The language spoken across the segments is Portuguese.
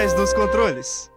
trás dos controles.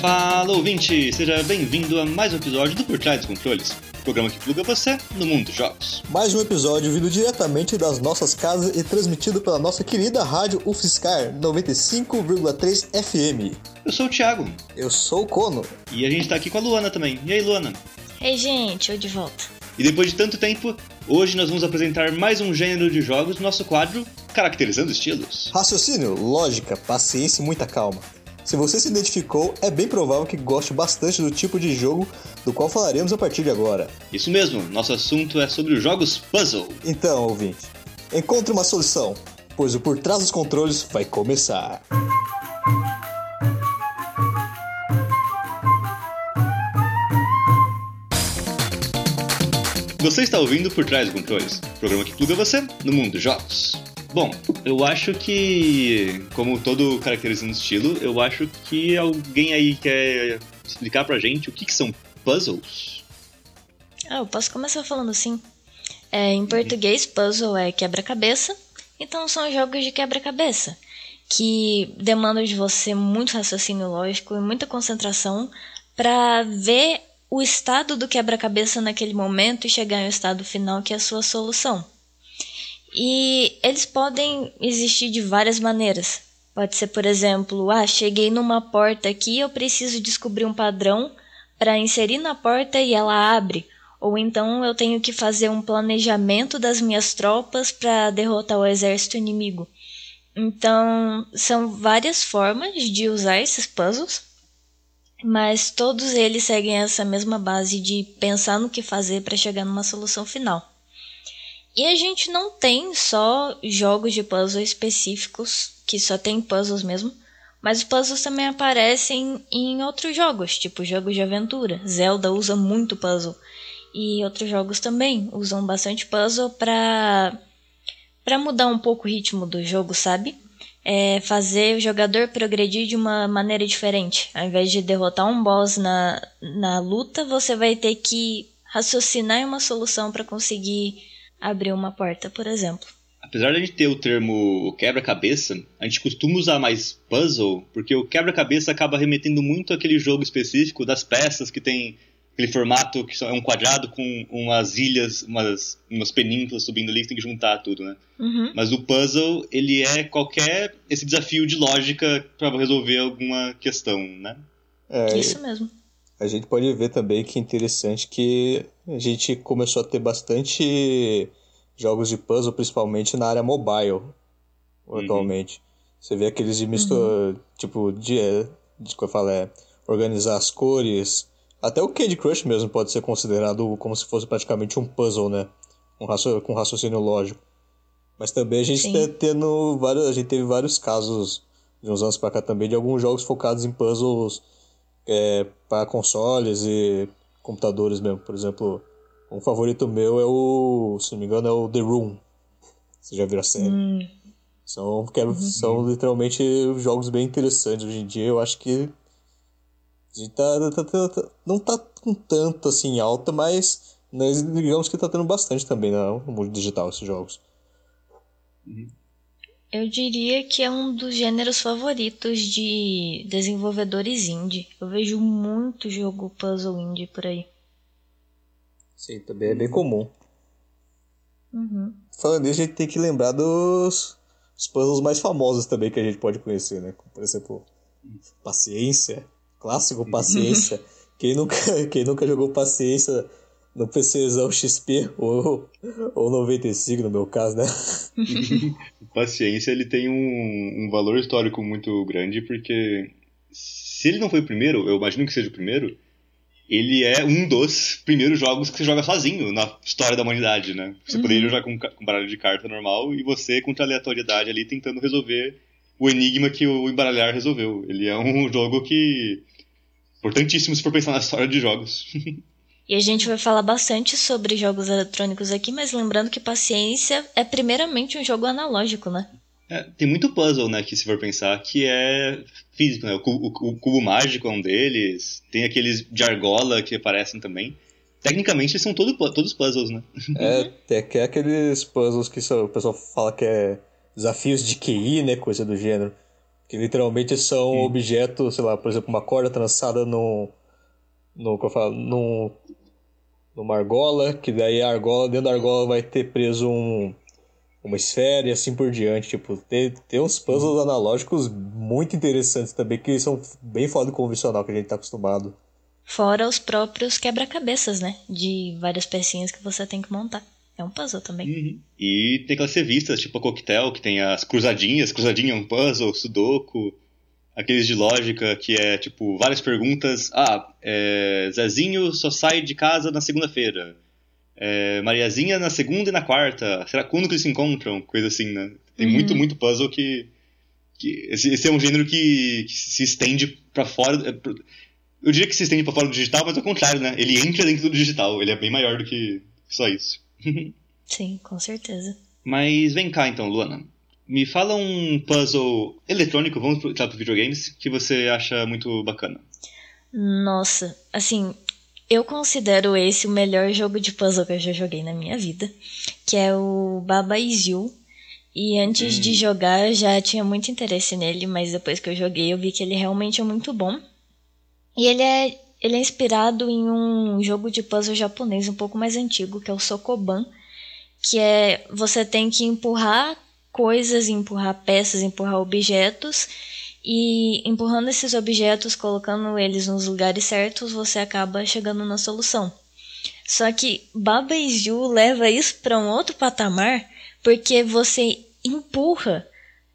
Fala ouvinte, seja bem-vindo a mais um episódio do Por Trás dos Controles, programa que pluga você no mundo dos jogos. Mais um episódio vindo diretamente das nossas casas e transmitido pela nossa querida rádio UFSCar 95,3 FM. Eu sou o Thiago. Eu sou o Kono. E a gente tá aqui com a Luana também. E aí, Luana? Ei, gente, eu de volta. E depois de tanto tempo, hoje nós vamos apresentar mais um gênero de jogos no nosso quadro Caracterizando Estilos. Raciocínio, lógica, paciência e muita calma. Se você se identificou, é bem provável que goste bastante do tipo de jogo do qual falaremos a partir de agora. Isso mesmo, nosso assunto é sobre os jogos puzzle. Então, ouvinte, encontre uma solução, pois o Por Trás dos Controles vai começar. Você está ouvindo Por Trás dos Controles, programa que pluga você no mundo dos jogos. Bom, eu acho que, como todo caracterizando estilo, eu acho que alguém aí quer explicar pra gente o que, que são puzzles. Ah, eu posso começar falando assim. É, em português, puzzle é quebra-cabeça, então são jogos de quebra-cabeça, que demandam de você muito raciocínio lógico e muita concentração para ver o estado do quebra-cabeça naquele momento e chegar ao estado final que é a sua solução. E eles podem existir de várias maneiras. Pode ser, por exemplo, ah, cheguei numa porta aqui, eu preciso descobrir um padrão para inserir na porta e ela abre. Ou então eu tenho que fazer um planejamento das minhas tropas para derrotar o exército inimigo. Então, são várias formas de usar esses puzzles, mas todos eles seguem essa mesma base de pensar no que fazer para chegar numa solução final. E a gente não tem só jogos de puzzle específicos, que só tem puzzles mesmo, mas os puzzles também aparecem em outros jogos, tipo jogos de aventura. Zelda usa muito puzzle. E outros jogos também usam bastante puzzle para para mudar um pouco o ritmo do jogo, sabe? É fazer o jogador progredir de uma maneira diferente. Ao invés de derrotar um boss na, na luta, você vai ter que raciocinar em uma solução para conseguir abrir uma porta, por exemplo. Apesar de a gente ter o termo quebra-cabeça, a gente costuma usar mais puzzle, porque o quebra-cabeça acaba remetendo muito àquele jogo específico das peças que tem aquele formato que é um quadrado com umas ilhas, umas, umas penínsulas subindo ali que tem que juntar tudo, né? Uhum. Mas o puzzle, ele é qualquer esse desafio de lógica para resolver alguma questão, né? É, Isso mesmo. A gente pode ver também que é interessante que a gente começou a ter bastante jogos de puzzle, principalmente na área mobile, Uhum. atualmente. Você vê aqueles de mistura, tipo, de, de que eu falo, é, organizar as cores. Até o Candy Crush mesmo pode ser considerado como se fosse praticamente um puzzle, né? Um raci com raciocínio lógico. Mas também a gente tá tendo vários, a gente teve vários casos de uns anos pra cá também de alguns jogos focados em puzzles é, para consoles e computadores mesmo. Por exemplo, um favorito meu é o, se não me engano, é o The Room. Você já viu a série? Hum, São, que- são literalmente jogos bem interessantes hoje em dia. Eu acho que a gente tá, tá- tá- tá- não tá com tanto assim em alta, mas nós digamos que tá tendo bastante também né, no mundo digital esses jogos. Eu diria que é um dos gêneros favoritos de desenvolvedores indie. Eu vejo muito jogo puzzle indie por aí. Sim, também é bem comum. Uhum. Falando nisso, a gente tem que lembrar dos, dos puzzles mais famosos também que a gente pode conhecer, né? Como, por exemplo, Paciência. Clássico Paciência. quem, nunca, quem nunca jogou Paciência no PCzão XP ou, ou 95, no meu caso, né? Paciência, ele tem um, um valor histórico muito grande, porque se ele não foi o primeiro, eu imagino que seja o primeiro, ele é um dos primeiros jogos que você joga sozinho na história da humanidade, né? Você poderia jogar com, com baralho de carta normal e você, contra a aleatoriedade ali, tentando resolver o enigma que o embaralhar resolveu. Ele é um jogo que... Importantíssimo se for pensar na história de jogos. E a gente vai falar bastante sobre jogos eletrônicos aqui, mas lembrando que Paciência é primeiramente um jogo analógico, né? É, tem muito puzzle, né, que se for pensar, que é físico, né? O cubo, o, o cubo mágico é um deles, tem aqueles de argola que aparecem também. Tecnicamente são todo, todos puzzles, né? É, tem é aqueles puzzles que o pessoal fala que é desafios de QI, né? Coisa do gênero. Que literalmente são Sim. objetos, sei lá, por exemplo, uma corda trançada no. no que eu falo? No, numa argola, que daí a argola, dentro da argola vai ter preso um, uma esfera e assim por diante. Tipo, tem, tem uns puzzles analógicos muito interessantes também, que são bem fora do convencional que a gente tá acostumado. Fora os próprios quebra-cabeças, né? De várias pecinhas que você tem que montar. É um puzzle também. Uhum. E tem aquelas revistas, tipo a Coquetel, que tem as cruzadinhas. Cruzadinha é um puzzle, sudoku. Aqueles de lógica, que é, tipo, várias perguntas. Ah, é, Zezinho só sai de casa na segunda-feira. É, Mariazinha na segunda e na quarta. Será quando que eles se encontram? Coisa assim, né? Tem uhum. muito, muito puzzle que... que esse, esse, é um gênero que, que se estende para fora... É, eu diria que se estende pra fora do digital, mas ao contrário, né? Ele entra dentro do digital, ele é bem maior do que só isso. Sim, com certeza. Mas vem cá então, Luana. Me fala um puzzle eletrônico, vamos para os videogames, que você acha muito bacana. Nossa, assim, eu considero esse o melhor jogo de puzzle que eu já joguei na minha vida, que é o Baba Is You. E antes hum. de jogar eu já tinha muito interesse nele, mas depois que eu joguei eu vi que ele realmente é muito bom. E ele é, ele é inspirado em um jogo de puzzle japonês um pouco mais antigo, que é o Sokoban, que é você tem que empurrar coisas, empurrar peças, empurrar objetos e empurrando esses objetos, colocando eles nos lugares certos, você acaba chegando na solução. Só que Baba You leva isso para um outro patamar, porque você empurra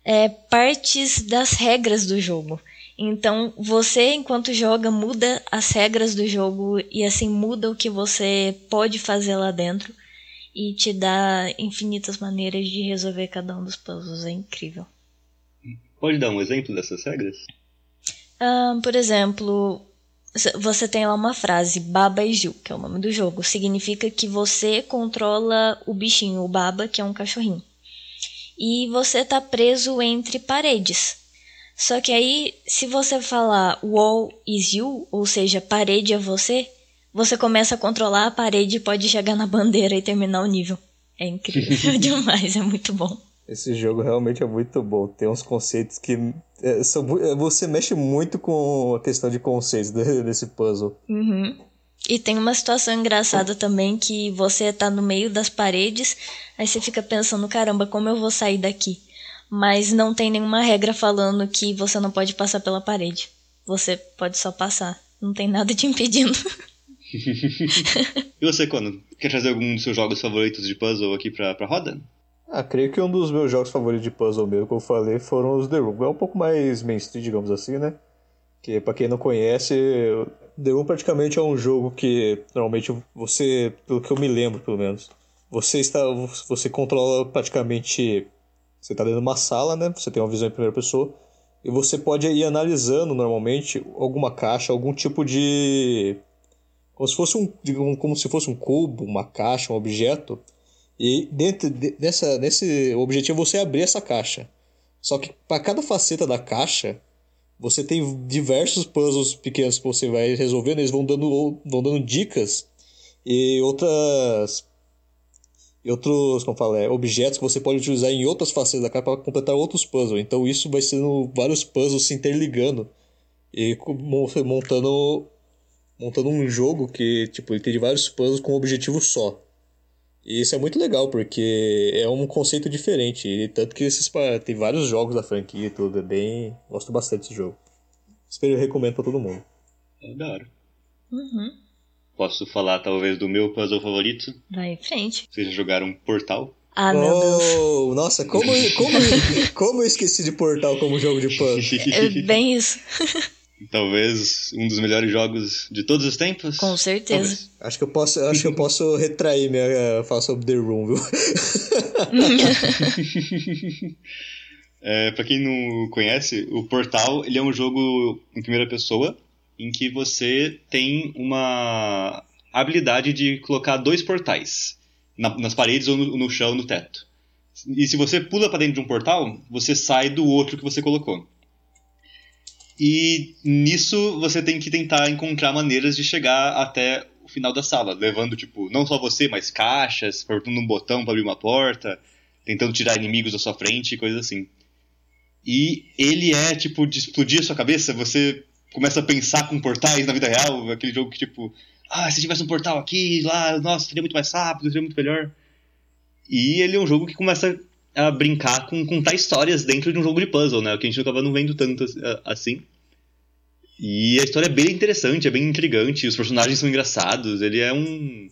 é, partes das regras do jogo. Então, você, enquanto joga, muda as regras do jogo e assim muda o que você pode fazer lá dentro e te dá infinitas maneiras de resolver cada um dos puzzles. É incrível. Pode dar um exemplo dessas regras? Uh, por exemplo, você tem lá uma frase, Baba e Gil, que é o nome do jogo. Significa que você controla o bichinho, o Baba, que é um cachorrinho. E você está preso entre paredes. Só que aí, se você falar wall is you, ou seja, parede é você, você começa a controlar a parede e pode chegar na bandeira e terminar o nível. É incrível demais, é muito bom. Esse jogo realmente é muito bom. Tem uns conceitos que. É, são, é, você mexe muito com a questão de conceitos desse puzzle. Uhum. E tem uma situação engraçada também que você tá no meio das paredes, aí você fica pensando, caramba, como eu vou sair daqui? mas não tem nenhuma regra falando que você não pode passar pela parede. Você pode só passar. Não tem nada te impedindo. e você, quando quer trazer algum dos seus jogos favoritos de puzzle aqui pra, pra roda? Ah, creio que um dos meus jogos favoritos de puzzle mesmo que eu falei foram os The Room. É um pouco mais mainstream, digamos assim, né? Que pra quem não conhece, The Room praticamente é um jogo que normalmente você, pelo que eu me lembro pelo menos, você está você controla praticamente você está dentro de uma sala, né? Você tem uma visão em primeira pessoa. E você pode ir analisando normalmente alguma caixa, algum tipo de. Como se fosse um, como se fosse um cubo, uma caixa, um objeto. E dentro dessa, nesse objetivo você abrir essa caixa. Só que para cada faceta da caixa, você tem diversos puzzles pequenos que você vai resolvendo, eles vão dando, vão dando dicas e outras e outros, como fala, é, objetos que você pode utilizar em outras facetas da carta para completar outros puzzles. Então isso vai sendo vários puzzles se interligando e montando montando um jogo que tipo ele tem vários puzzles com um objetivo só. E isso é muito legal porque é um conceito diferente, e tanto que esses tem vários jogos da franquia e tudo, é bem, gosto bastante desse jogo. Espero recomendo para todo mundo. É da hora. Uhum. Posso falar talvez do meu puzzle favorito? Vai em frente. Vocês já jogaram Portal? Ah, meu oh, Deus. Nossa, como, como, como eu esqueci de Portal como jogo de puzzle? É bem isso. Talvez um dos melhores jogos de todos os tempos. Com certeza. Acho que eu posso, acho que eu posso retrair minha fala sobre The Room, viu? é, para quem não conhece, o Portal ele é um jogo em primeira pessoa em que você tem uma habilidade de colocar dois portais na, nas paredes ou no, no chão, no teto. E se você pula para dentro de um portal, você sai do outro que você colocou. E nisso você tem que tentar encontrar maneiras de chegar até o final da sala, levando, tipo, não só você, mas caixas, apertando um botão para abrir uma porta, tentando tirar inimigos da sua frente, coisas assim. E ele é, tipo, de explodir a sua cabeça, você começa a pensar com portais na vida real, aquele jogo que, tipo, ah, se tivesse um portal aqui, lá, nossa, seria muito mais rápido, seria muito melhor. E ele é um jogo que começa a brincar com contar histórias dentro de um jogo de puzzle, né? Que a gente acaba não vendo tanto assim. E a história é bem interessante, é bem intrigante, os personagens são engraçados, ele é um.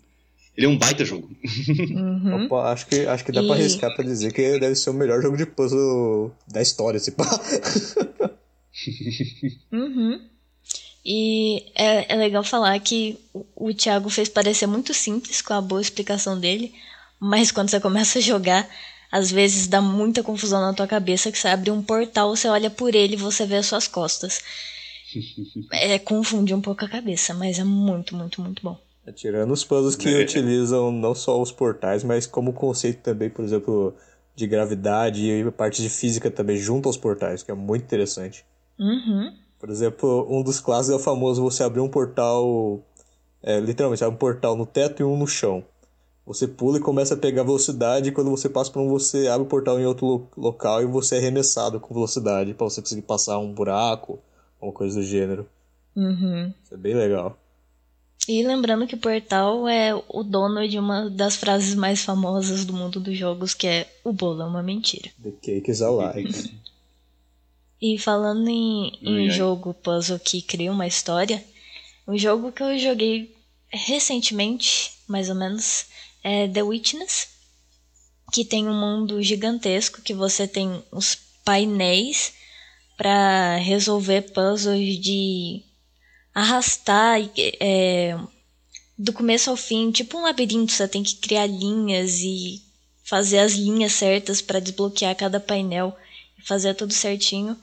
Ele é um baita jogo. Uhum. Opa, acho que, acho que dá e... pra arriscar pra dizer que deve ser o melhor jogo de puzzle da história, se pá. uhum. E é, é legal falar que o, o Thiago fez parecer muito simples com a boa explicação dele, mas quando você começa a jogar, às vezes dá muita confusão na tua cabeça que você abre um portal, você olha por ele e você vê as suas costas. é, confunde um pouco a cabeça, mas é muito, muito, muito bom. É, tirando os puzzles que é. utilizam não só os portais, mas como conceito também, por exemplo, de gravidade e parte de física também junto aos portais, que é muito interessante. Uhum. Por exemplo, um dos clássicos é o famoso você abrir um portal, é, literalmente, um portal no teto e um no chão. Você pula e começa a pegar velocidade, e quando você passa por um, você abre o portal em outro lo local e você é arremessado com velocidade para você conseguir passar um buraco, alguma coisa do gênero. Uhum. Isso é bem legal. E lembrando que Portal é o dono de uma das frases mais famosas do mundo dos jogos, que é o bolo é uma mentira. The cake is a lie. E falando em, em jogo puzzle que cria uma história, um jogo que eu joguei recentemente, mais ou menos, é The Witness, que tem um mundo gigantesco que você tem os painéis para resolver puzzles de arrastar é, do começo ao fim, tipo um labirinto, você tem que criar linhas e fazer as linhas certas para desbloquear cada painel e fazer tudo certinho.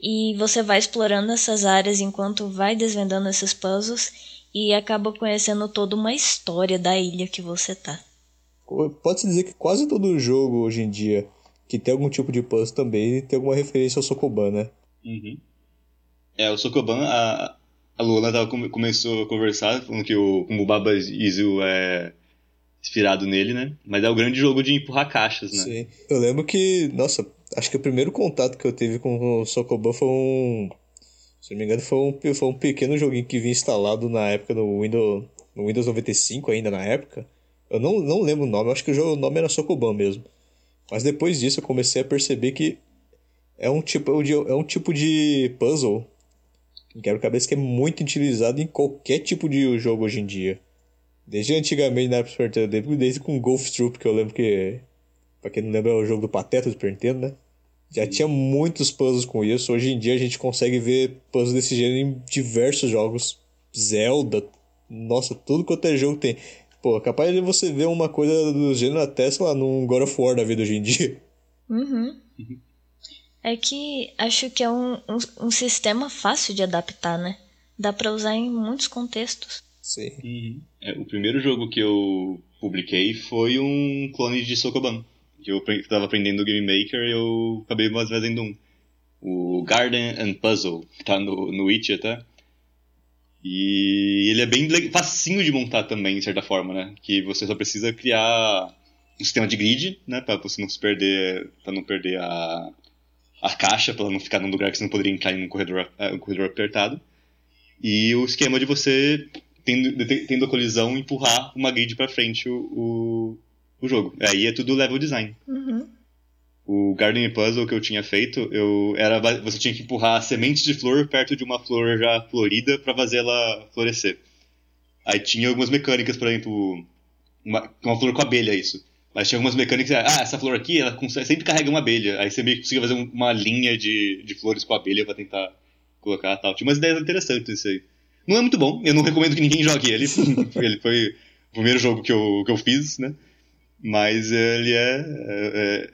E você vai explorando essas áreas enquanto vai desvendando esses puzzles e acaba conhecendo toda uma história da ilha que você tá. Pode-se dizer que quase todo jogo hoje em dia que tem algum tipo de puzzle também tem alguma referência ao Sokoban, né? Uhum. É, o Sokoban, a, a Luna tava, começou a conversar, falando que o, como o Baba Izu é inspirado nele, né? Mas é o grande jogo de empurrar caixas, né? Sim. Eu lembro que, nossa, acho que o primeiro contato que eu tive com o Sokoban foi um. Se não me engano, foi um, foi um pequeno joguinho que vinha instalado na época no Windows, no Windows 95 ainda na época. Eu não, não lembro o nome, acho que o, jogo, o nome era Sokoban mesmo. Mas depois disso eu comecei a perceber que é um tipo é um tipo de puzzle quebra-cabeça que é muito utilizado em qualquer tipo de jogo hoje em dia. Desde antigamente na Super Nintendo, desde com Golf Troop, que eu lembro que, pra quem não lembra, é o jogo do Pateta do Super Nintendo, né? Já tinha muitos puzzles com isso. Hoje em dia a gente consegue ver puzzles desse gênero em diversos jogos. Zelda, nossa, tudo quanto é jogo tem. Pô, capaz de você ver uma coisa do gênero até, sei lá, num God of War da vida hoje em dia. Uhum. É que acho que é um, um, um sistema fácil de adaptar, né? Dá pra usar em muitos contextos. Sim. Uhum. É, o primeiro jogo que eu publiquei foi um clone de Sokoban. Que eu estava aprendendo Game Maker eu acabei fazendo um. O Garden and Puzzle, que tá no, no Itch até. E ele é bem facinho de montar também, de certa forma, né? Que você só precisa criar um sistema de grid, né? Pra você não se perder. para não perder a, a caixa, para não ficar num lugar que você não poderia entrar em um corredor, uh, um corredor apertado. E o esquema de você, tendo, tendo a colisão, empurrar uma grid para frente o, o, o, jogo. Aí é tudo level design. Uhum. O Garden Puzzle que eu tinha feito, eu era você tinha que empurrar sementes de flor perto de uma flor já florida para fazer ela florescer. Aí tinha algumas mecânicas, por exemplo, uma, uma flor com abelha, isso. Mas tinha algumas mecânicas, ah, essa flor aqui, ela sempre carrega uma abelha. Aí você meio que conseguia fazer uma linha de, de flores com abelha para tentar colocar tal. Tinha umas ideias interessantes isso aí. Não é muito bom, eu não recomendo que ninguém jogue ele. ele foi o primeiro jogo que eu, que eu fiz, né? Mas ele é. é,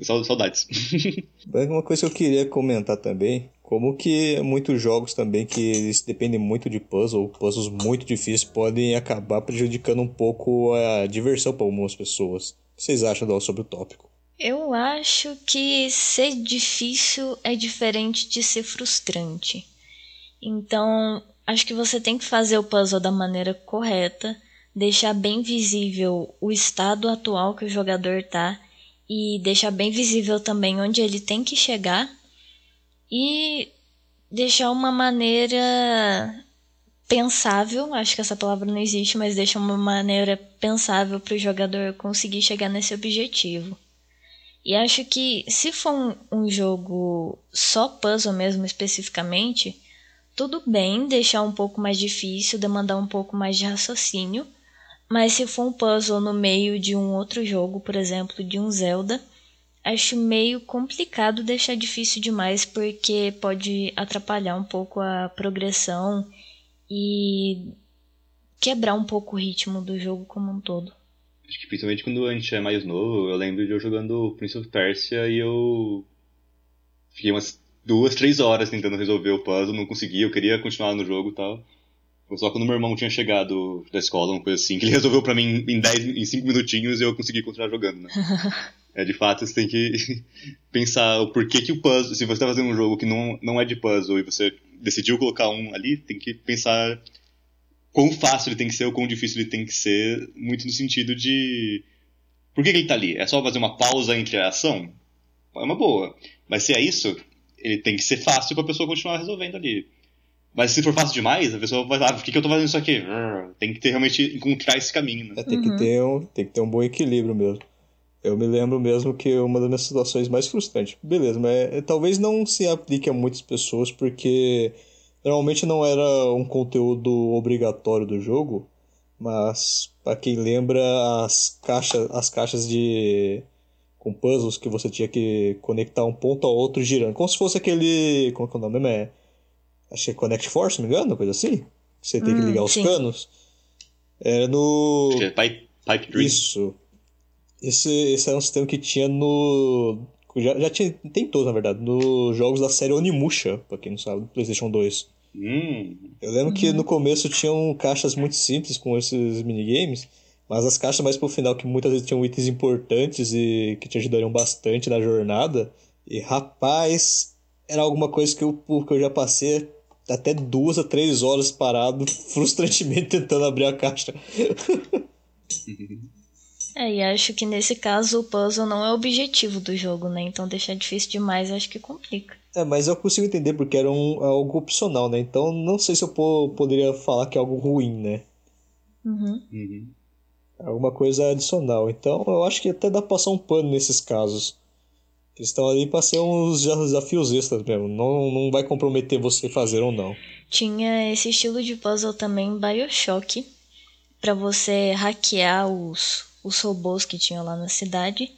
é saudades. Uma coisa que eu queria comentar também, como que muitos jogos também que eles dependem muito de puzzle, puzzles muito difíceis, podem acabar prejudicando um pouco a diversão para algumas pessoas que vocês acham sobre o tópico? Eu acho que ser difícil é diferente de ser frustrante. Então, acho que você tem que fazer o puzzle da maneira correta, deixar bem visível o estado atual que o jogador tá e deixar bem visível também onde ele tem que chegar e deixar uma maneira pensável, acho que essa palavra não existe, mas deixa uma maneira pensável para o jogador conseguir chegar nesse objetivo. E acho que se for um, um, jogo só puzzle mesmo especificamente, tudo bem deixar um pouco mais difícil, demandar um pouco mais de raciocínio, mas se for um puzzle no meio de um outro jogo, por exemplo, de um Zelda, acho meio complicado deixar difícil demais porque pode atrapalhar um pouco a progressão e quebrar um pouco o ritmo do jogo como um todo. Acho que principalmente quando a gente é mais novo, eu lembro de eu jogando Prince of Persia e eu fiquei umas duas, três horas tentando resolver o puzzle, não conseguia, eu queria continuar no jogo e tal. Só quando meu irmão tinha chegado da escola, uma coisa assim, que ele resolveu pra mim em 10, em 5 minutinhos e eu consegui continuar jogando, né? é, de fato, você tem que pensar o porquê que o puzzle, se você tá fazendo um jogo que não, não é de puzzle e você decidiu colocar um ali, tem que pensar quão fácil ele tem que ser ou quão difícil ele tem que ser, muito no sentido de. Por que, que ele tá ali? É só fazer uma pausa entre a ação? É uma boa. Mas se é isso, ele tem que ser fácil pra pessoa continuar resolvendo ali. Mas se for fácil demais, a pessoa vai falar, ah, por que, que eu tô fazendo isso aqui? Tem que ter realmente encontrar esse caminho, né? É, tem, uhum. que ter um, tem que ter um bom equilíbrio mesmo. Eu me lembro mesmo que uma das minhas situações mais frustrantes. Beleza, mas é, talvez não se aplique a muitas pessoas, porque normalmente não era um conteúdo obrigatório do jogo, mas para quem lembra as caixas, as caixas de com puzzles que você tinha que conectar um ponto ao outro girando, como se fosse aquele, como é que é o nome é? Acho que é Connect Force, se não me engano, coisa assim. Que você tem hum, que ligar os sim. canos. Era no. Acho que é Pipe, pipe Dream. Isso. Esse, esse era um sistema que tinha no. Já, já tinha, tem todos, na verdade, nos jogos da série Onimusha, pra quem não sabe, do PlayStation 2. Hum. Eu lembro uhum. que no começo tinham caixas muito simples com esses minigames, mas as caixas mais pro final, que muitas vezes tinham itens importantes e que te ajudariam bastante na jornada. E rapaz, era alguma coisa que eu, que eu já passei até duas a três horas parado, frustrantemente tentando abrir a caixa. É, e acho que nesse caso o puzzle não é o objetivo do jogo, né? Então deixar difícil demais acho que complica. É, mas eu consigo entender porque era um, algo opcional, né? Então não sei se eu poderia falar que é algo ruim, né? Uhum. Uhum. É alguma coisa adicional. Então eu acho que até dá pra passar um pano nesses casos. Eles estão ali pra ser uns desafios extras mesmo. Não, não vai comprometer você fazer ou não. Tinha esse estilo de puzzle também Bioshock. para você hackear os, os robôs que tinham lá na cidade.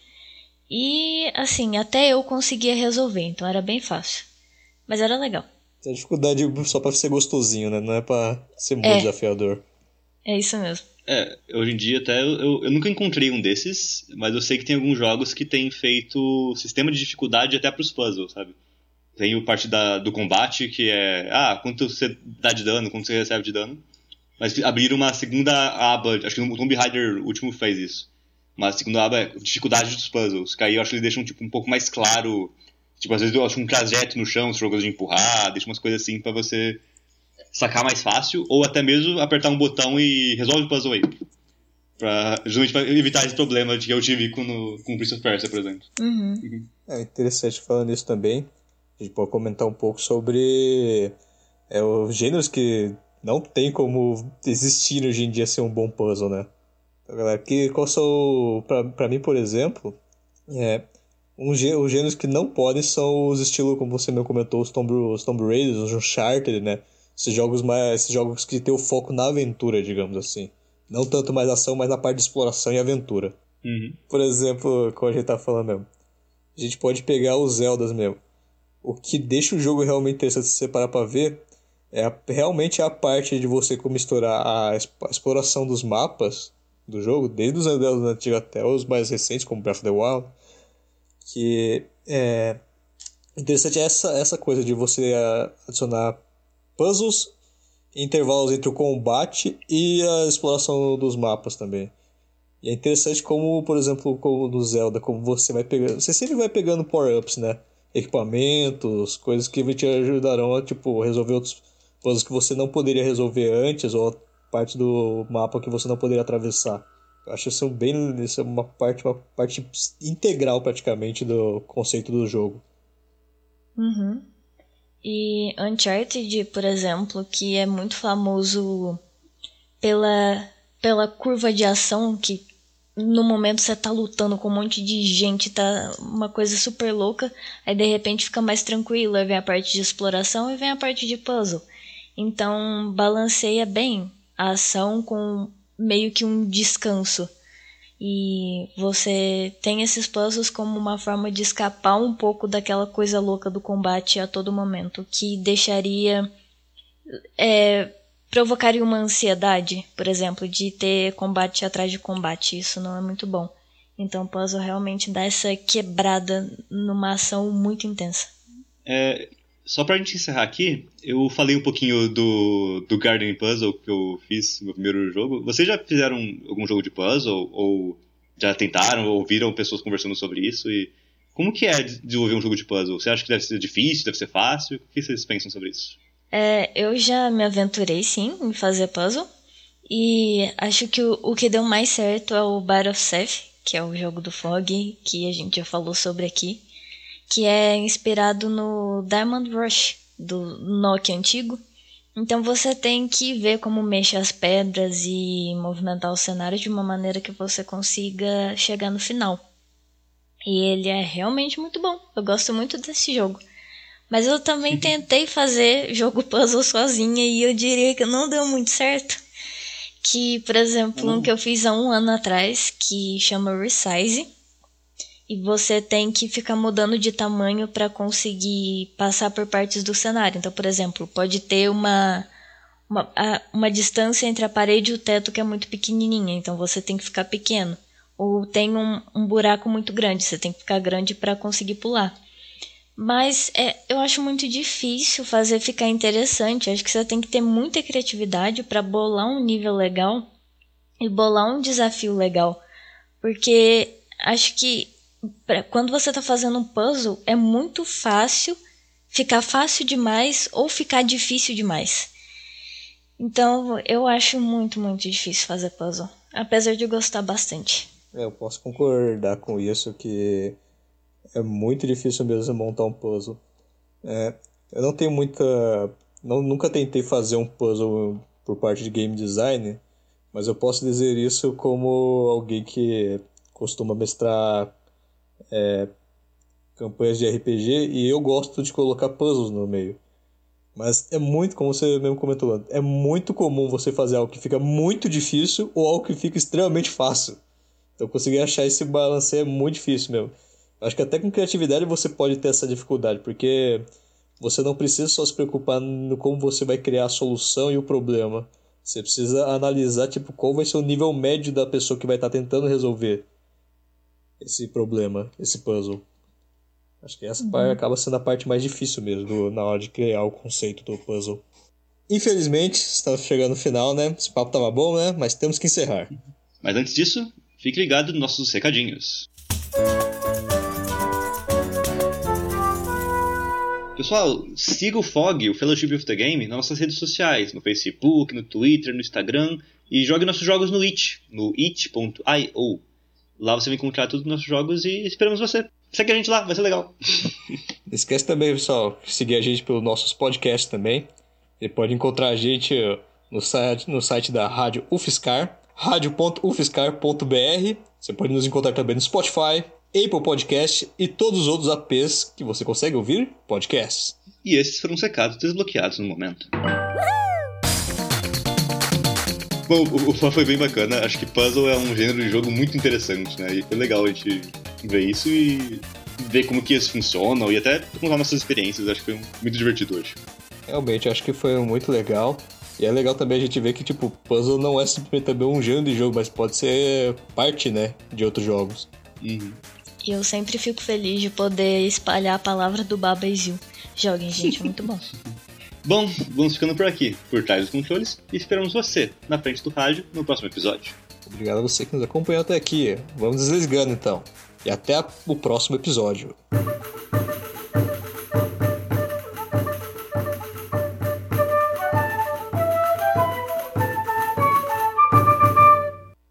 E assim, até eu conseguia resolver, então era bem fácil. Mas era legal. Tem dificuldade só pra ser gostosinho, né? Não é pra ser muito é. desafiador. É isso mesmo. É, hoje em dia até eu, eu nunca encontrei um desses, mas eu sei que tem alguns jogos que têm feito sistema de dificuldade até pros puzzles, sabe? Tem o parte da, do combate que é, ah, quanto você dá de dano, quanto você recebe de dano. Mas abriram uma segunda aba, acho que o Tomb Raider último fez isso. Uma segunda aba é dificuldade dos puzzles, que aí eu acho que eles deixam tipo, um pouco mais claro. Tipo, às vezes eu acho um trajeto no chão, se jogos de empurrar, deixa umas coisas assim para você sacar mais fácil, ou até mesmo apertar um botão e resolve o puzzle aí. Pra, justamente pra evitar esse problema de que eu tive com, no, com o Prince of Persia, por exemplo. Uhum. Uhum. É interessante falando isso também. A gente pode comentar um pouco sobre é, os gêneros que não tem como existir hoje em dia ser um bom puzzle, né? Então, galera, que, qual são, pra, pra mim, por exemplo, é, um, os gêneros que não podem são os estilos, como você mesmo comentou, os Tomb, os Tomb Raiders, os Uncharted, né? Esses jogos, mais, esses jogos que tem o foco na aventura, digamos assim. Não tanto mais ação, mas na parte de exploração e aventura. Uhum. Por exemplo, como a gente tá falando mesmo, a gente pode pegar os Zeldas mesmo. O que deixa o jogo realmente interessante se separar para ver é a, realmente a parte de você misturar a, a exploração dos mapas do jogo, desde os Zelda antigos até os mais recentes, como Breath of the Wild, que é interessante é essa, essa coisa de você adicionar puzzles, intervalos entre o combate e a exploração dos mapas também. E é interessante como, por exemplo, como no Zelda, como você vai pegando. Você sempre vai pegando power-ups, né? Equipamentos, coisas que te ajudarão a, tipo, resolver outros puzzles que você não poderia resolver antes, ou parte do mapa que você não poderia atravessar. Eu acho isso bem. Isso é uma parte, uma parte integral praticamente do conceito do jogo. Uhum. E Uncharted, por exemplo, que é muito famoso pela, pela curva de ação que no momento você tá lutando com um monte de gente, tá uma coisa super louca, aí de repente fica mais tranquilo, aí vem a parte de exploração e vem a parte de puzzle. Então balanceia bem a ação com meio que um descanso. E você tem esses puzzles como uma forma de escapar um pouco daquela coisa louca do combate a todo momento, que deixaria. É, provocaria uma ansiedade, por exemplo, de ter combate atrás de combate. Isso não é muito bom. Então o puzzle realmente dá essa quebrada numa ação muito intensa. É, só pra gente encerrar aqui, eu falei um pouquinho do, do Garden Puzzle que eu fiz no meu primeiro jogo. Vocês já fizeram algum jogo de puzzle? Ou já tentaram, ou ouviram pessoas conversando sobre isso? E como que é desenvolver um jogo de puzzle? Você acha que deve ser difícil, deve ser fácil? O que vocês pensam sobre isso? É, eu já me aventurei sim em fazer puzzle. E acho que o, o que deu mais certo é o Battle Seth, que é o jogo do Fog, que a gente já falou sobre aqui que é inspirado no Diamond Rush do Nokia antigo. Então você tem que ver como mexe as pedras e movimentar o cenário de uma maneira que você consiga chegar no final. E ele é realmente muito bom. Eu gosto muito desse jogo. Mas eu também tentei fazer jogo puzzle sozinha e eu diria que não deu muito certo. Que, por exemplo, um que eu fiz há um ano atrás, que chama Resize e você tem que ficar mudando de tamanho para conseguir passar por partes do cenário. Então, por exemplo, pode ter uma, uma, uma distância entre a parede e o teto que é muito pequenininha, então você tem que ficar pequeno. Ou tem um, um buraco muito grande, você tem que ficar grande para conseguir pular. Mas é, eu acho muito difícil fazer ficar interessante. Acho que você tem que ter muita criatividade para bolar um nível legal e bolar um desafio legal. Porque acho que quando você está fazendo um puzzle, é muito fácil ficar fácil demais ou ficar difícil demais. Então, eu acho muito, muito difícil fazer puzzle, apesar de gostar bastante. É, eu posso concordar com isso, que é muito difícil mesmo montar um puzzle. É, eu não tenho muita. Não, nunca tentei fazer um puzzle por parte de game design, mas eu posso dizer isso como alguém que costuma mestrar é, campanhas de RPG e eu gosto de colocar puzzles no meio. Mas é muito, como você mesmo comentou, é muito comum você fazer algo que fica muito difícil ou algo que fica extremamente fácil. Então conseguir achar esse balance é muito difícil mesmo. Acho que até com criatividade você pode ter essa dificuldade, porque você não precisa só se preocupar no como você vai criar a solução e o problema. Você precisa analisar tipo qual vai ser o nível médio da pessoa que vai estar tentando resolver esse problema, esse puzzle. Acho que essa uhum. parte acaba sendo a parte mais difícil mesmo do, na hora de criar o conceito do puzzle. Infelizmente, estamos chegando no final, né? Esse papo tava bom, né? Mas temos que encerrar. Mas antes disso, fique ligado nos nossos recadinhos. Pessoal, siga o FOG, o Fellowship of the Game, nas nossas redes sociais, no Facebook, no Twitter, no Instagram, e jogue nossos jogos no It, no it.io. Lá você vai encontrar todos os nossos jogos e esperamos você. Segue a gente lá, vai ser legal. Não esquece também, pessoal, seguir a gente pelos nossos podcasts também. Você pode encontrar a gente no site, no site da Rádio UFSCar, radio.ufscar.br. Você pode nos encontrar também no Spotify, Apple Podcast e todos os outros apps que você consegue ouvir podcasts. E esses foram secados desbloqueados no momento. Bom, o fã foi bem bacana. Acho que puzzle é um gênero de jogo muito interessante, né? E foi legal a gente ver isso e ver como que eles funcionam e até contar nossas experiências. Acho que foi muito divertido hoje. Realmente, acho que foi muito legal. E é legal também a gente ver que, tipo, puzzle não é simplesmente também um gênero de jogo, mas pode ser parte, né, de outros jogos. Uhum. E eu sempre fico feliz de poder espalhar a palavra do Baba Zil. Joguem, gente, é muito bom. Bom, vamos ficando por aqui, por trás dos controles, e esperamos você na frente do rádio no próximo episódio. Obrigado a você que nos acompanhou até aqui. Vamos desligando então. E até o próximo episódio.